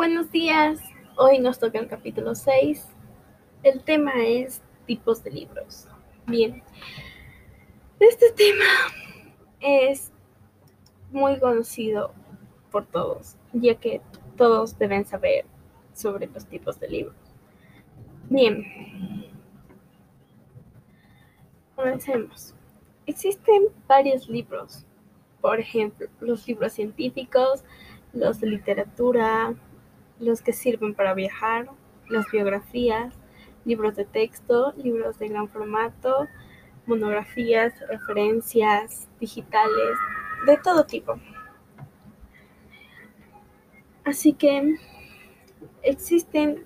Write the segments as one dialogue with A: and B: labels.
A: Buenos días, hoy nos toca el capítulo 6. El tema es tipos de libros. Bien, este tema es muy conocido por todos, ya que todos deben saber sobre los tipos de libros. Bien, comencemos. Existen varios libros, por ejemplo, los libros científicos, los de literatura, los que sirven para viajar, las biografías, libros de texto, libros de gran formato, monografías, referencias digitales, de todo tipo. Así que existen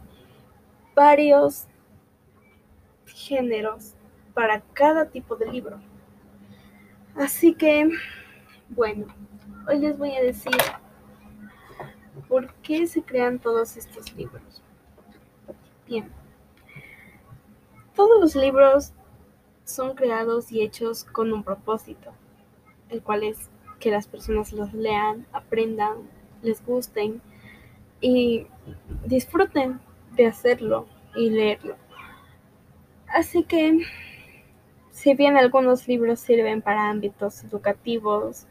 A: varios géneros para cada tipo de libro. Así que, bueno, hoy les voy a decir ¿Por qué se crean todos estos libros? Bien, todos los libros son creados y hechos con un propósito, el cual es que las personas los lean, aprendan, les gusten y disfruten de hacerlo y leerlo. Así que, si bien algunos libros sirven para ámbitos educativos,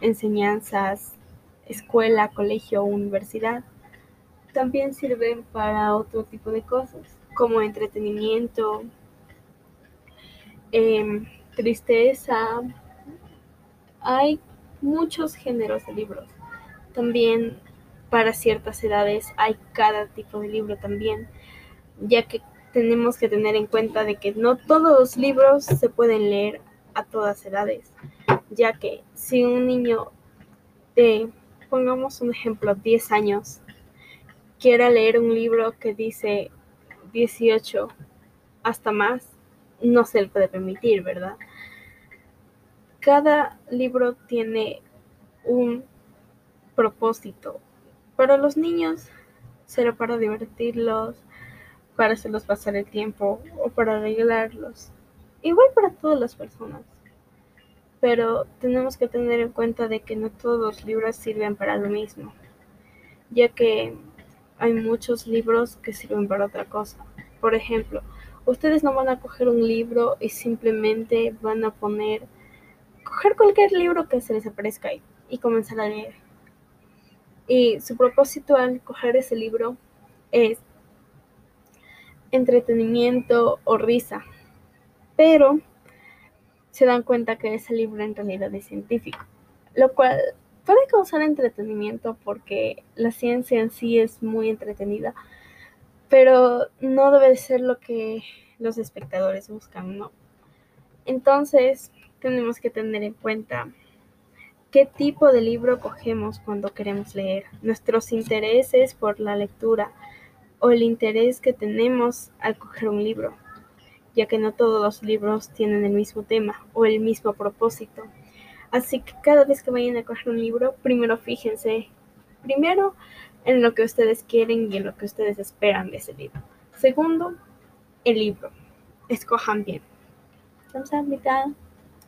A: enseñanzas, escuela, colegio o universidad. También sirven para otro tipo de cosas, como entretenimiento, em, tristeza. Hay muchos géneros de libros. También para ciertas edades hay cada tipo de libro también, ya que tenemos que tener en cuenta de que no todos los libros se pueden leer a todas edades, ya que si un niño de pongamos un ejemplo, 10 años, quiera leer un libro que dice 18 hasta más, no se le puede permitir, ¿verdad? Cada libro tiene un propósito. Para los niños será para divertirlos, para hacerlos pasar el tiempo o para arreglarlos. Igual para todas las personas pero tenemos que tener en cuenta de que no todos los libros sirven para lo mismo, ya que hay muchos libros que sirven para otra cosa. Por ejemplo, ustedes no van a coger un libro y simplemente van a poner, coger cualquier libro que se les aparezca ahí y comenzar a leer. Y su propósito al coger ese libro es entretenimiento o risa. Pero se dan cuenta que ese libro en realidad es científico, lo cual puede causar entretenimiento porque la ciencia en sí es muy entretenida, pero no debe ser lo que los espectadores buscan, ¿no? Entonces, tenemos que tener en cuenta qué tipo de libro cogemos cuando queremos leer, nuestros intereses por la lectura o el interés que tenemos al coger un libro ya que no todos los libros tienen el mismo tema o el mismo propósito. Así que cada vez que vayan a coger un libro, primero fíjense, primero en lo que ustedes quieren y en lo que ustedes esperan de ese libro. Segundo, el libro. Escojan bien. Vamos a.